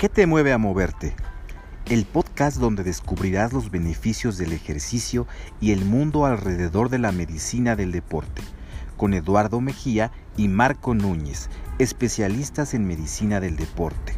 ¿Qué te mueve a moverte? El podcast donde descubrirás los beneficios del ejercicio y el mundo alrededor de la medicina del deporte, con Eduardo Mejía y Marco Núñez, especialistas en medicina del deporte.